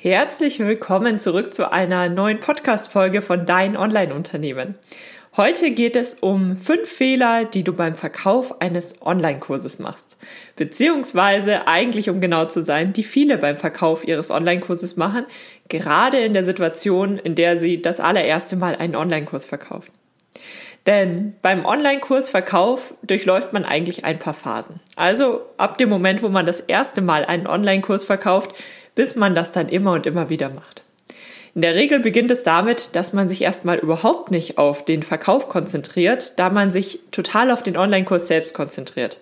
Herzlich willkommen zurück zu einer neuen Podcast-Folge von Dein Online-Unternehmen. Heute geht es um fünf Fehler, die du beim Verkauf eines Online-Kurses machst. Beziehungsweise eigentlich, um genau zu sein, die viele beim Verkauf ihres Online-Kurses machen, gerade in der Situation, in der sie das allererste Mal einen Online-Kurs verkaufen. Denn beim Online-Kursverkauf durchläuft man eigentlich ein paar Phasen. Also ab dem Moment, wo man das erste Mal einen Online-Kurs verkauft, bis man das dann immer und immer wieder macht. In der Regel beginnt es damit, dass man sich erstmal überhaupt nicht auf den Verkauf konzentriert, da man sich total auf den Online-Kurs selbst konzentriert.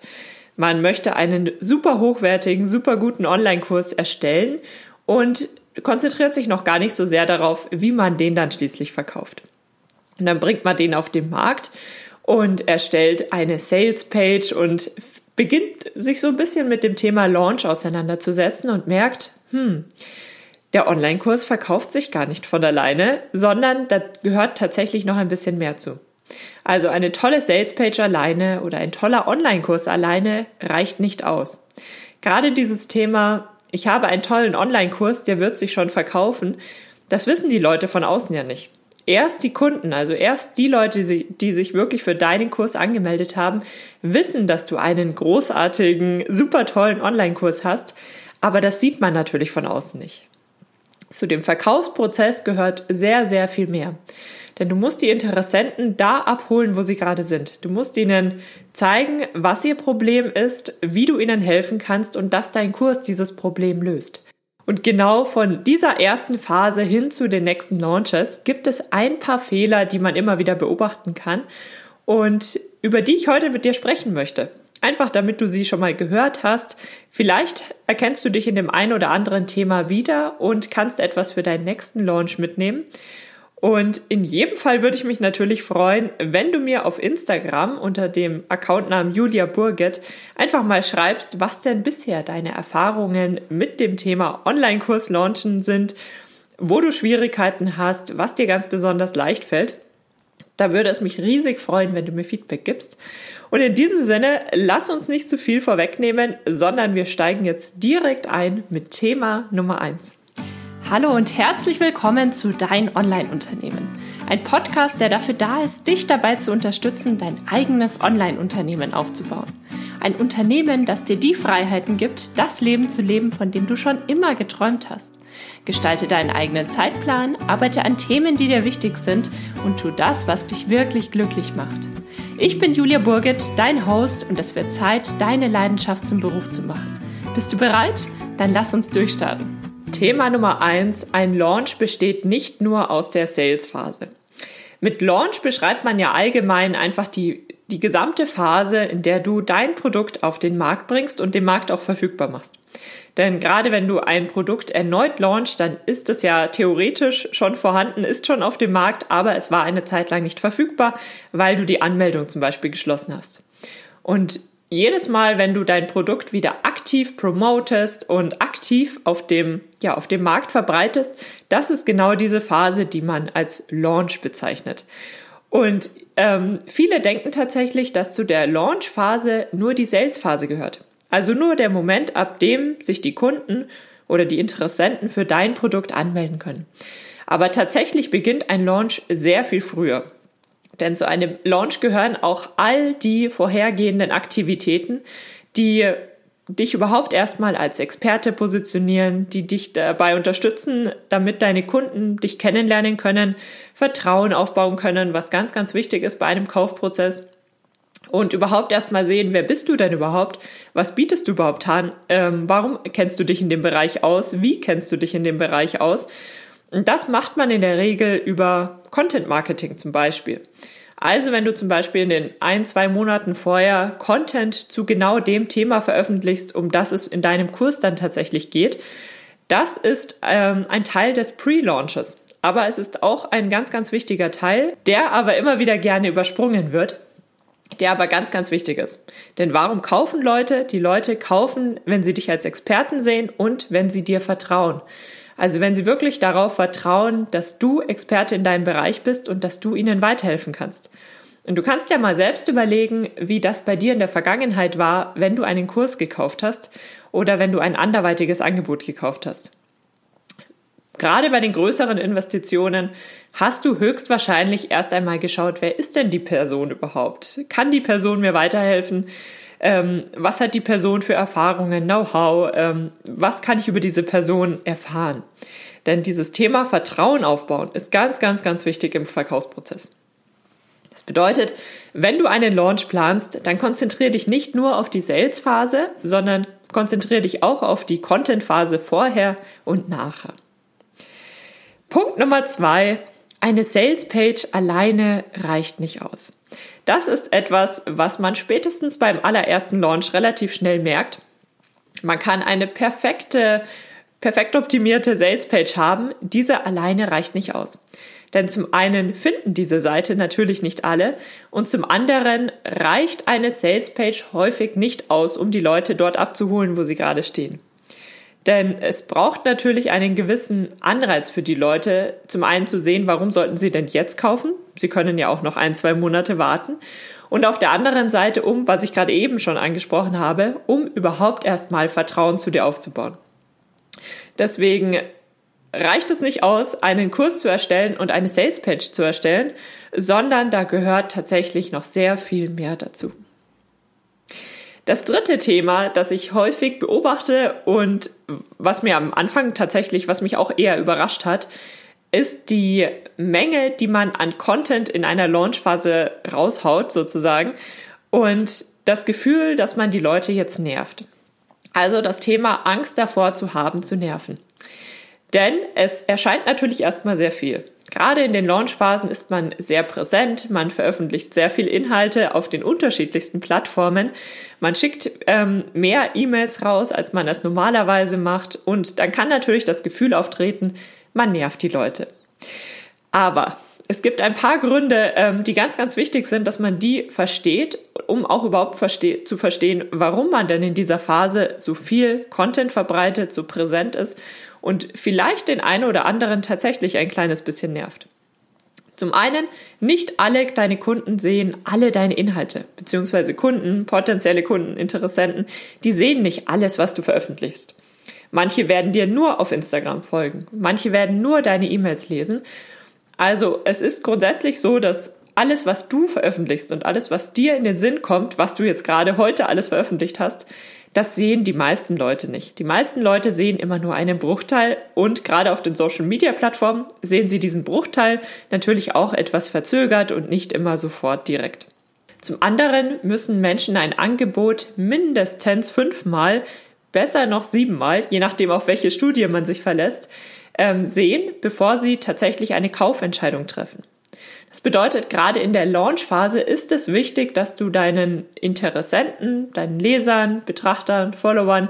Man möchte einen super hochwertigen, super guten Online-Kurs erstellen und konzentriert sich noch gar nicht so sehr darauf, wie man den dann schließlich verkauft. Und dann bringt man den auf den Markt und erstellt eine Sales-Page und beginnt sich so ein bisschen mit dem Thema Launch auseinanderzusetzen und merkt, hm, der Online-Kurs verkauft sich gar nicht von alleine, sondern da gehört tatsächlich noch ein bisschen mehr zu. Also eine tolle Salespage alleine oder ein toller Online-Kurs alleine reicht nicht aus. Gerade dieses Thema, ich habe einen tollen Online-Kurs, der wird sich schon verkaufen, das wissen die Leute von außen ja nicht. Erst die Kunden, also erst die Leute, die sich wirklich für deinen Kurs angemeldet haben, wissen, dass du einen großartigen, super tollen Online-Kurs hast, aber das sieht man natürlich von außen nicht. Zu dem Verkaufsprozess gehört sehr, sehr viel mehr. Denn du musst die Interessenten da abholen, wo sie gerade sind. Du musst ihnen zeigen, was ihr Problem ist, wie du ihnen helfen kannst und dass dein Kurs dieses Problem löst. Und genau von dieser ersten Phase hin zu den nächsten Launches gibt es ein paar Fehler, die man immer wieder beobachten kann und über die ich heute mit dir sprechen möchte. Einfach damit du sie schon mal gehört hast. Vielleicht erkennst du dich in dem einen oder anderen Thema wieder und kannst etwas für deinen nächsten Launch mitnehmen. Und in jedem Fall würde ich mich natürlich freuen, wenn du mir auf Instagram unter dem Accountnamen Julia Burget einfach mal schreibst, was denn bisher deine Erfahrungen mit dem Thema Online-Kurs launchen sind, wo du Schwierigkeiten hast, was dir ganz besonders leicht fällt. Da würde es mich riesig freuen, wenn du mir Feedback gibst. Und in diesem Sinne, lass uns nicht zu viel vorwegnehmen, sondern wir steigen jetzt direkt ein mit Thema Nummer eins. Hallo und herzlich willkommen zu Dein Online-Unternehmen. Ein Podcast, der dafür da ist, dich dabei zu unterstützen, dein eigenes Online-Unternehmen aufzubauen. Ein Unternehmen, das dir die Freiheiten gibt, das Leben zu leben, von dem du schon immer geträumt hast. Gestalte deinen eigenen Zeitplan, arbeite an Themen, die dir wichtig sind und tu das, was dich wirklich glücklich macht. Ich bin Julia Burget, dein Host und es wird Zeit, deine Leidenschaft zum Beruf zu machen. Bist du bereit? Dann lass uns durchstarten. Thema Nummer eins: Ein Launch besteht nicht nur aus der Sales-Phase. Mit Launch beschreibt man ja allgemein einfach die, die gesamte Phase, in der du dein Produkt auf den Markt bringst und den Markt auch verfügbar machst. Denn gerade wenn du ein Produkt erneut launchst, dann ist es ja theoretisch schon vorhanden, ist schon auf dem Markt, aber es war eine Zeit lang nicht verfügbar, weil du die Anmeldung zum Beispiel geschlossen hast. Und jedes Mal, wenn du dein Produkt wieder aktiv promotest und aktiv auf dem, ja, auf dem Markt verbreitest, das ist genau diese Phase, die man als Launch bezeichnet. Und ähm, viele denken tatsächlich, dass zu der Launch-Phase nur die Sales-Phase gehört. Also nur der Moment, ab dem sich die Kunden oder die Interessenten für dein Produkt anmelden können. Aber tatsächlich beginnt ein Launch sehr viel früher. Denn zu einem Launch gehören auch all die vorhergehenden Aktivitäten, die dich überhaupt erstmal als Experte positionieren, die dich dabei unterstützen, damit deine Kunden dich kennenlernen können, Vertrauen aufbauen können, was ganz, ganz wichtig ist bei einem Kaufprozess und überhaupt erstmal sehen, wer bist du denn überhaupt? Was bietest du überhaupt an? Ähm, warum kennst du dich in dem Bereich aus? Wie kennst du dich in dem Bereich aus? Und das macht man in der Regel über Content Marketing zum Beispiel. Also wenn du zum Beispiel in den ein, zwei Monaten vorher Content zu genau dem Thema veröffentlichst, um das es in deinem Kurs dann tatsächlich geht, das ist ähm, ein Teil des Pre-Launches. Aber es ist auch ein ganz, ganz wichtiger Teil, der aber immer wieder gerne übersprungen wird der aber ganz, ganz wichtig ist. Denn warum kaufen Leute? Die Leute kaufen, wenn sie dich als Experten sehen und wenn sie dir vertrauen. Also wenn sie wirklich darauf vertrauen, dass du Experte in deinem Bereich bist und dass du ihnen weiterhelfen kannst. Und du kannst ja mal selbst überlegen, wie das bei dir in der Vergangenheit war, wenn du einen Kurs gekauft hast oder wenn du ein anderweitiges Angebot gekauft hast. Gerade bei den größeren Investitionen hast du höchstwahrscheinlich erst einmal geschaut, wer ist denn die Person überhaupt? Kann die Person mir weiterhelfen? Ähm, was hat die Person für Erfahrungen, Know-how? Ähm, was kann ich über diese Person erfahren? Denn dieses Thema Vertrauen aufbauen ist ganz, ganz, ganz wichtig im Verkaufsprozess. Das bedeutet, wenn du einen Launch planst, dann konzentriere dich nicht nur auf die Sales-Phase, sondern konzentriere dich auch auf die Content-Phase vorher und nachher. Punkt Nummer zwei. Eine Sales-Page alleine reicht nicht aus. Das ist etwas, was man spätestens beim allerersten Launch relativ schnell merkt. Man kann eine perfekte, perfekt optimierte Sales-Page haben. Diese alleine reicht nicht aus. Denn zum einen finden diese Seite natürlich nicht alle und zum anderen reicht eine Salespage häufig nicht aus, um die Leute dort abzuholen, wo sie gerade stehen. Denn es braucht natürlich einen gewissen Anreiz für die Leute, zum einen zu sehen, warum sollten sie denn jetzt kaufen? Sie können ja auch noch ein, zwei Monate warten. Und auf der anderen Seite, um, was ich gerade eben schon angesprochen habe, um überhaupt erstmal Vertrauen zu dir aufzubauen. Deswegen reicht es nicht aus, einen Kurs zu erstellen und eine Sales Page zu erstellen, sondern da gehört tatsächlich noch sehr viel mehr dazu. Das dritte Thema, das ich häufig beobachte und was mir am Anfang tatsächlich, was mich auch eher überrascht hat, ist die Menge, die man an Content in einer Launchphase raushaut, sozusagen, und das Gefühl, dass man die Leute jetzt nervt. Also das Thema Angst davor zu haben, zu nerven. Denn es erscheint natürlich erstmal sehr viel. Gerade in den Launchphasen ist man sehr präsent, man veröffentlicht sehr viel Inhalte auf den unterschiedlichsten Plattformen, man schickt ähm, mehr E-Mails raus, als man das normalerweise macht und dann kann natürlich das Gefühl auftreten, man nervt die Leute. Aber es gibt ein paar Gründe, ähm, die ganz, ganz wichtig sind, dass man die versteht, um auch überhaupt verste zu verstehen, warum man denn in dieser Phase so viel Content verbreitet, so präsent ist und vielleicht den einen oder anderen tatsächlich ein kleines bisschen nervt. Zum einen, nicht alle deine Kunden sehen alle deine Inhalte, beziehungsweise Kunden, potenzielle Kunden, Interessenten, die sehen nicht alles, was du veröffentlichst. Manche werden dir nur auf Instagram folgen, manche werden nur deine E-Mails lesen. Also es ist grundsätzlich so, dass alles, was du veröffentlichst und alles, was dir in den Sinn kommt, was du jetzt gerade heute alles veröffentlicht hast, das sehen die meisten Leute nicht. Die meisten Leute sehen immer nur einen Bruchteil und gerade auf den Social-Media-Plattformen sehen sie diesen Bruchteil natürlich auch etwas verzögert und nicht immer sofort direkt. Zum anderen müssen Menschen ein Angebot mindestens fünfmal, besser noch siebenmal, je nachdem auf welche Studie man sich verlässt, ähm, sehen, bevor sie tatsächlich eine Kaufentscheidung treffen. Das bedeutet, gerade in der Launchphase ist es wichtig, dass du deinen Interessenten, deinen Lesern, Betrachtern, Followern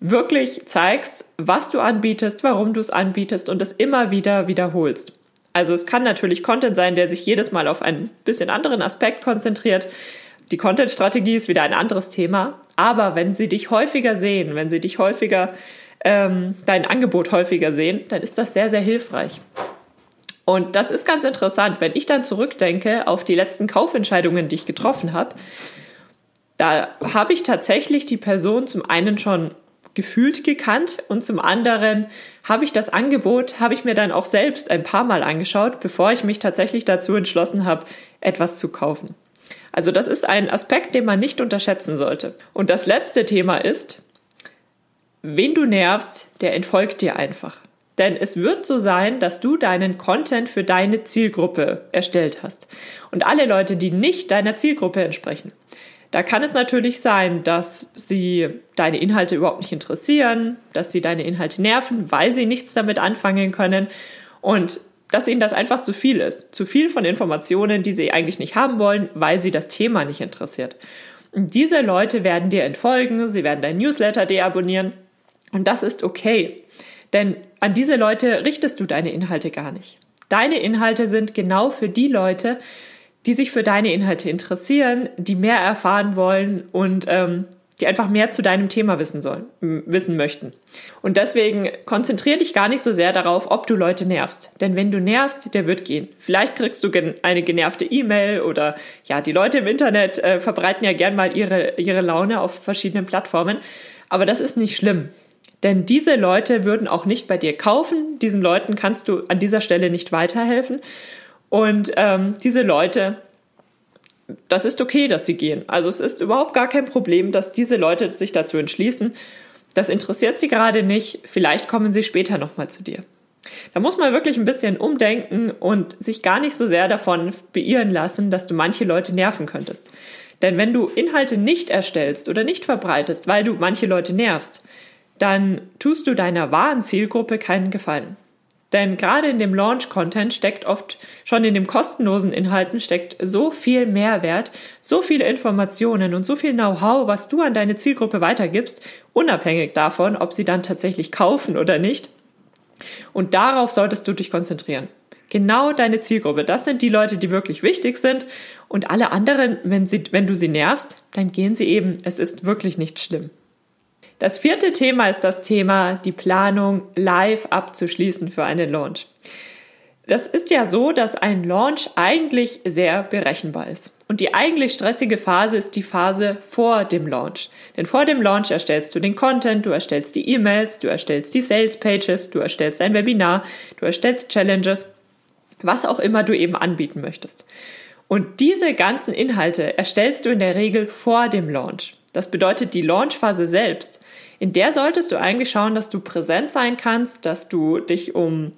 wirklich zeigst, was du anbietest, warum du es anbietest und es immer wieder wiederholst. Also es kann natürlich Content sein, der sich jedes Mal auf einen bisschen anderen Aspekt konzentriert. Die Content-Strategie ist wieder ein anderes Thema. Aber wenn sie dich häufiger sehen, wenn sie dich häufiger, ähm, dein Angebot häufiger sehen, dann ist das sehr, sehr hilfreich. Und das ist ganz interessant, wenn ich dann zurückdenke auf die letzten Kaufentscheidungen, die ich getroffen habe. Da habe ich tatsächlich die Person zum einen schon gefühlt gekannt und zum anderen habe ich das Angebot, habe ich mir dann auch selbst ein paar Mal angeschaut, bevor ich mich tatsächlich dazu entschlossen habe, etwas zu kaufen. Also das ist ein Aspekt, den man nicht unterschätzen sollte. Und das letzte Thema ist, wen du nervst, der entfolgt dir einfach. Denn es wird so sein, dass du deinen Content für deine Zielgruppe erstellt hast. Und alle Leute, die nicht deiner Zielgruppe entsprechen, da kann es natürlich sein, dass sie deine Inhalte überhaupt nicht interessieren, dass sie deine Inhalte nerven, weil sie nichts damit anfangen können und dass ihnen das einfach zu viel ist. Zu viel von Informationen, die sie eigentlich nicht haben wollen, weil sie das Thema nicht interessiert. Und diese Leute werden dir entfolgen, sie werden dein Newsletter deabonnieren und das ist okay. Denn an diese Leute richtest du deine Inhalte gar nicht. Deine Inhalte sind genau für die Leute, die sich für deine Inhalte interessieren, die mehr erfahren wollen und ähm, die einfach mehr zu deinem Thema wissen sollen, wissen möchten. Und deswegen konzentriere dich gar nicht so sehr darauf, ob du Leute nervst. Denn wenn du nervst, der wird gehen. Vielleicht kriegst du eine genervte E-Mail oder ja, die Leute im Internet äh, verbreiten ja gern mal ihre, ihre Laune auf verschiedenen Plattformen. Aber das ist nicht schlimm. Denn diese Leute würden auch nicht bei dir kaufen. Diesen Leuten kannst du an dieser Stelle nicht weiterhelfen. Und ähm, diese Leute, das ist okay, dass sie gehen. Also es ist überhaupt gar kein Problem, dass diese Leute sich dazu entschließen. Das interessiert sie gerade nicht. Vielleicht kommen sie später nochmal zu dir. Da muss man wirklich ein bisschen umdenken und sich gar nicht so sehr davon beirren lassen, dass du manche Leute nerven könntest. Denn wenn du Inhalte nicht erstellst oder nicht verbreitest, weil du manche Leute nervst, dann tust du deiner wahren Zielgruppe keinen Gefallen. Denn gerade in dem Launch-Content steckt oft, schon in dem kostenlosen Inhalten steckt so viel Mehrwert, so viele Informationen und so viel Know-how, was du an deine Zielgruppe weitergibst, unabhängig davon, ob sie dann tatsächlich kaufen oder nicht. Und darauf solltest du dich konzentrieren. Genau deine Zielgruppe. Das sind die Leute, die wirklich wichtig sind. Und alle anderen, wenn, sie, wenn du sie nervst, dann gehen sie eben. Es ist wirklich nicht schlimm. Das vierte Thema ist das Thema, die Planung live abzuschließen für einen Launch. Das ist ja so, dass ein Launch eigentlich sehr berechenbar ist. Und die eigentlich stressige Phase ist die Phase vor dem Launch. Denn vor dem Launch erstellst du den Content, du erstellst die E-Mails, du erstellst die Sales Pages, du erstellst ein Webinar, du erstellst Challenges, was auch immer du eben anbieten möchtest. Und diese ganzen Inhalte erstellst du in der Regel vor dem Launch. Das bedeutet, die Launchphase selbst, in der solltest du eigentlich schauen, dass du präsent sein kannst, dass du dich um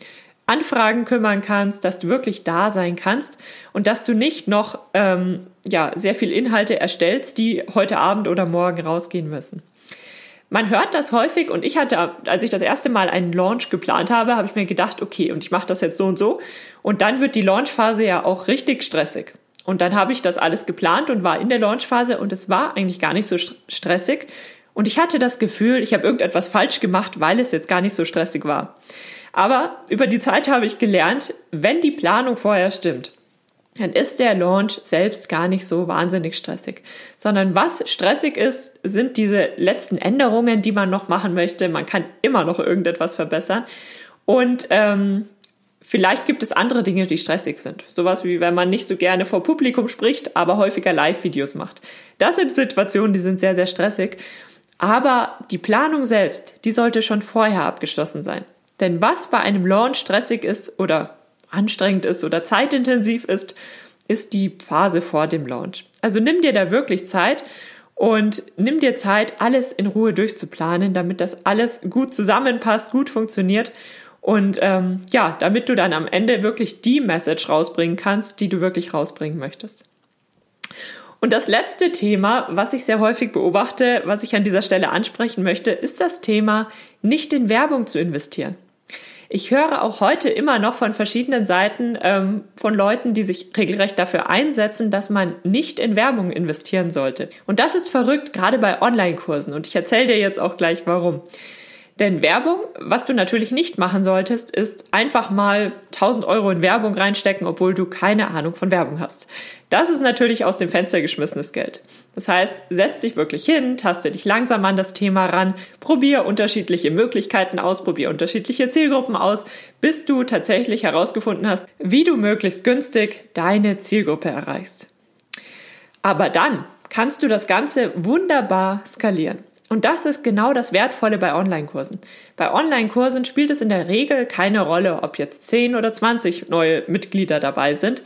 Anfragen kümmern kannst, dass du wirklich da sein kannst und dass du nicht noch ähm, ja, sehr viel Inhalte erstellst, die heute Abend oder morgen rausgehen müssen. Man hört das häufig und ich hatte, als ich das erste Mal einen Launch geplant habe, habe ich mir gedacht, okay, und ich mache das jetzt so und so. Und dann wird die Launchphase ja auch richtig stressig. Und dann habe ich das alles geplant und war in der Launchphase und es war eigentlich gar nicht so stressig. Und ich hatte das Gefühl, ich habe irgendetwas falsch gemacht, weil es jetzt gar nicht so stressig war. Aber über die Zeit habe ich gelernt, wenn die Planung vorher stimmt, dann ist der Launch selbst gar nicht so wahnsinnig stressig, sondern was stressig ist, sind diese letzten Änderungen, die man noch machen möchte. Man kann immer noch irgendetwas verbessern und ähm, vielleicht gibt es andere Dinge, die stressig sind. Sowas wie wenn man nicht so gerne vor Publikum spricht, aber häufiger Live-Videos macht. Das sind Situationen, die sind sehr, sehr stressig. Aber die Planung selbst, die sollte schon vorher abgeschlossen sein. Denn was bei einem Launch stressig ist oder anstrengend ist oder zeitintensiv ist, ist die Phase vor dem Launch. Also nimm dir da wirklich Zeit und nimm dir Zeit, alles in Ruhe durchzuplanen, damit das alles gut zusammenpasst, gut funktioniert und ähm, ja, damit du dann am Ende wirklich die Message rausbringen kannst, die du wirklich rausbringen möchtest. Und das letzte Thema, was ich sehr häufig beobachte, was ich an dieser Stelle ansprechen möchte, ist das Thema, nicht in Werbung zu investieren. Ich höre auch heute immer noch von verschiedenen Seiten ähm, von Leuten, die sich regelrecht dafür einsetzen, dass man nicht in Werbung investieren sollte. Und das ist verrückt, gerade bei Online-Kursen. Und ich erzähle dir jetzt auch gleich warum. Denn Werbung, was du natürlich nicht machen solltest, ist einfach mal 1000 Euro in Werbung reinstecken, obwohl du keine Ahnung von Werbung hast. Das ist natürlich aus dem Fenster geschmissenes Geld. Das heißt, setz dich wirklich hin, taste dich langsam an das Thema ran, probier unterschiedliche Möglichkeiten aus, probier unterschiedliche Zielgruppen aus, bis du tatsächlich herausgefunden hast, wie du möglichst günstig deine Zielgruppe erreichst. Aber dann kannst du das Ganze wunderbar skalieren. Und das ist genau das Wertvolle bei Online-Kursen. Bei Online-Kursen spielt es in der Regel keine Rolle, ob jetzt 10 oder 20 neue Mitglieder dabei sind.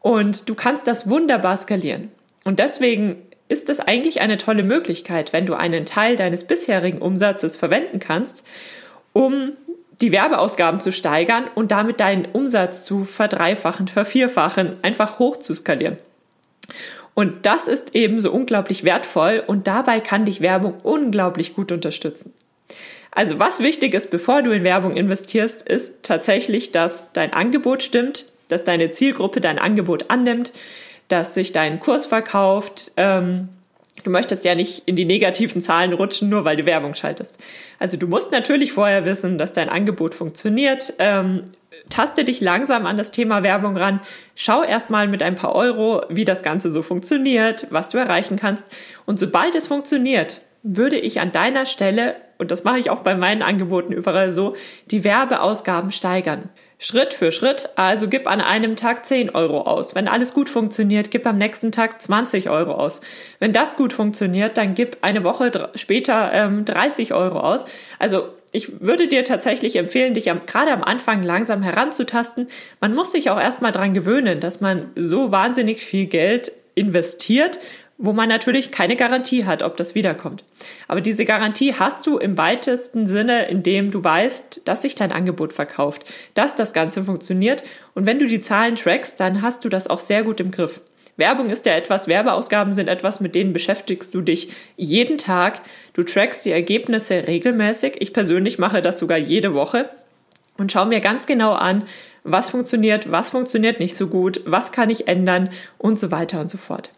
Und du kannst das wunderbar skalieren. Und deswegen ist es eigentlich eine tolle Möglichkeit, wenn du einen Teil deines bisherigen Umsatzes verwenden kannst, um die Werbeausgaben zu steigern und damit deinen Umsatz zu verdreifachen, vervierfachen, einfach hoch zu skalieren. Und das ist eben so unglaublich wertvoll und dabei kann dich Werbung unglaublich gut unterstützen. Also was wichtig ist, bevor du in Werbung investierst, ist tatsächlich, dass dein Angebot stimmt, dass deine Zielgruppe dein Angebot annimmt, dass sich dein Kurs verkauft. Ähm, du möchtest ja nicht in die negativen Zahlen rutschen, nur weil du Werbung schaltest. Also du musst natürlich vorher wissen, dass dein Angebot funktioniert. Ähm, taste dich langsam an das Thema Werbung ran. Schau erstmal mit ein paar Euro, wie das Ganze so funktioniert, was du erreichen kannst. Und sobald es funktioniert, würde ich an deiner Stelle, und das mache ich auch bei meinen Angeboten überall so, die Werbeausgaben steigern. Schritt für Schritt, also gib an einem Tag 10 Euro aus. Wenn alles gut funktioniert, gib am nächsten Tag 20 Euro aus. Wenn das gut funktioniert, dann gib eine Woche später ähm, 30 Euro aus. Also ich würde dir tatsächlich empfehlen, dich am, gerade am Anfang langsam heranzutasten. Man muss sich auch erstmal dran gewöhnen, dass man so wahnsinnig viel Geld investiert wo man natürlich keine Garantie hat, ob das wiederkommt. Aber diese Garantie hast du im weitesten Sinne, indem du weißt, dass sich dein Angebot verkauft, dass das Ganze funktioniert. Und wenn du die Zahlen trackst, dann hast du das auch sehr gut im Griff. Werbung ist ja etwas, Werbeausgaben sind etwas, mit denen beschäftigst du dich jeden Tag. Du trackst die Ergebnisse regelmäßig. Ich persönlich mache das sogar jede Woche und schaue mir ganz genau an, was funktioniert, was funktioniert nicht so gut, was kann ich ändern und so weiter und so fort.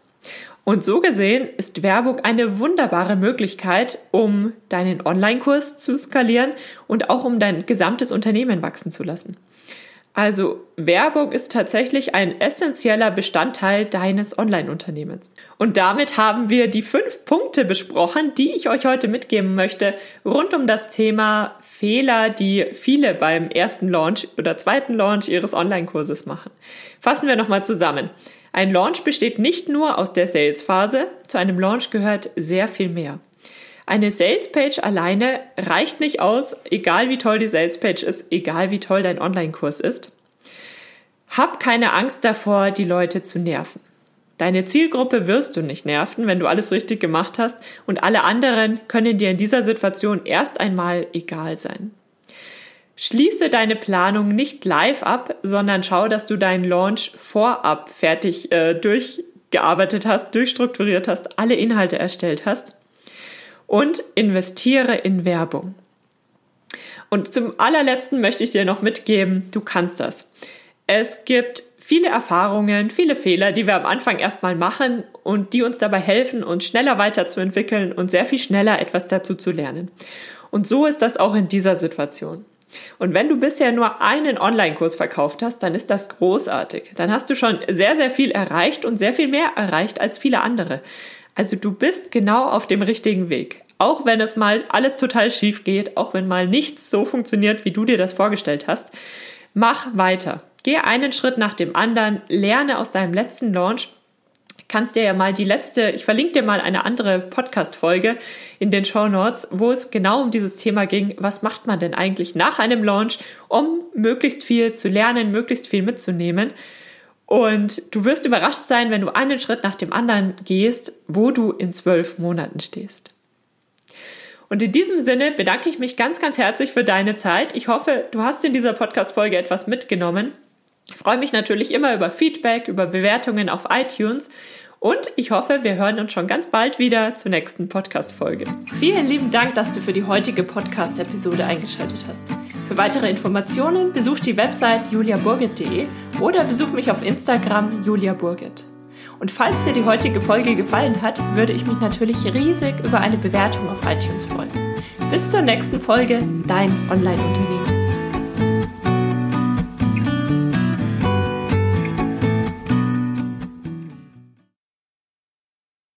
Und so gesehen ist Werbung eine wunderbare Möglichkeit, um deinen Online-Kurs zu skalieren und auch um dein gesamtes Unternehmen wachsen zu lassen. Also Werbung ist tatsächlich ein essentieller Bestandteil deines Online-Unternehmens. Und damit haben wir die fünf Punkte besprochen, die ich euch heute mitgeben möchte, rund um das Thema Fehler, die viele beim ersten Launch oder zweiten Launch ihres Online-Kurses machen. Fassen wir nochmal zusammen. Ein Launch besteht nicht nur aus der Sales-Phase, zu einem Launch gehört sehr viel mehr. Eine Sales-Page alleine reicht nicht aus, egal wie toll die Sales-Page ist, egal wie toll dein Online-Kurs ist. Hab keine Angst davor, die Leute zu nerven. Deine Zielgruppe wirst du nicht nerven, wenn du alles richtig gemacht hast und alle anderen können dir in dieser Situation erst einmal egal sein. Schließe deine Planung nicht live ab, sondern schau, dass du deinen Launch vorab fertig äh, durchgearbeitet hast, durchstrukturiert hast, alle Inhalte erstellt hast und investiere in Werbung. Und zum allerletzten möchte ich dir noch mitgeben, du kannst das. Es gibt viele Erfahrungen, viele Fehler, die wir am Anfang erstmal machen und die uns dabei helfen, uns schneller weiterzuentwickeln und sehr viel schneller etwas dazu zu lernen. Und so ist das auch in dieser Situation. Und wenn du bisher nur einen Online-Kurs verkauft hast, dann ist das großartig. Dann hast du schon sehr, sehr viel erreicht und sehr viel mehr erreicht als viele andere. Also du bist genau auf dem richtigen Weg. Auch wenn es mal alles total schief geht, auch wenn mal nichts so funktioniert, wie du dir das vorgestellt hast, mach weiter. Geh einen Schritt nach dem anderen, lerne aus deinem letzten Launch kannst dir ja mal die letzte, ich verlinke dir mal eine andere Podcast-Folge in den Show Notes, wo es genau um dieses Thema ging. Was macht man denn eigentlich nach einem Launch, um möglichst viel zu lernen, möglichst viel mitzunehmen? Und du wirst überrascht sein, wenn du einen Schritt nach dem anderen gehst, wo du in zwölf Monaten stehst. Und in diesem Sinne bedanke ich mich ganz, ganz herzlich für deine Zeit. Ich hoffe, du hast in dieser Podcast-Folge etwas mitgenommen. Ich freue mich natürlich immer über Feedback, über Bewertungen auf iTunes und ich hoffe, wir hören uns schon ganz bald wieder zur nächsten Podcast-Folge. Vielen lieben Dank, dass du für die heutige Podcast-Episode eingeschaltet hast. Für weitere Informationen besuch die Website juliaburgit.de oder besuch mich auf Instagram juliaburgit. Und falls dir die heutige Folge gefallen hat, würde ich mich natürlich riesig über eine Bewertung auf iTunes freuen. Bis zur nächsten Folge, dein Online-Unternehmen.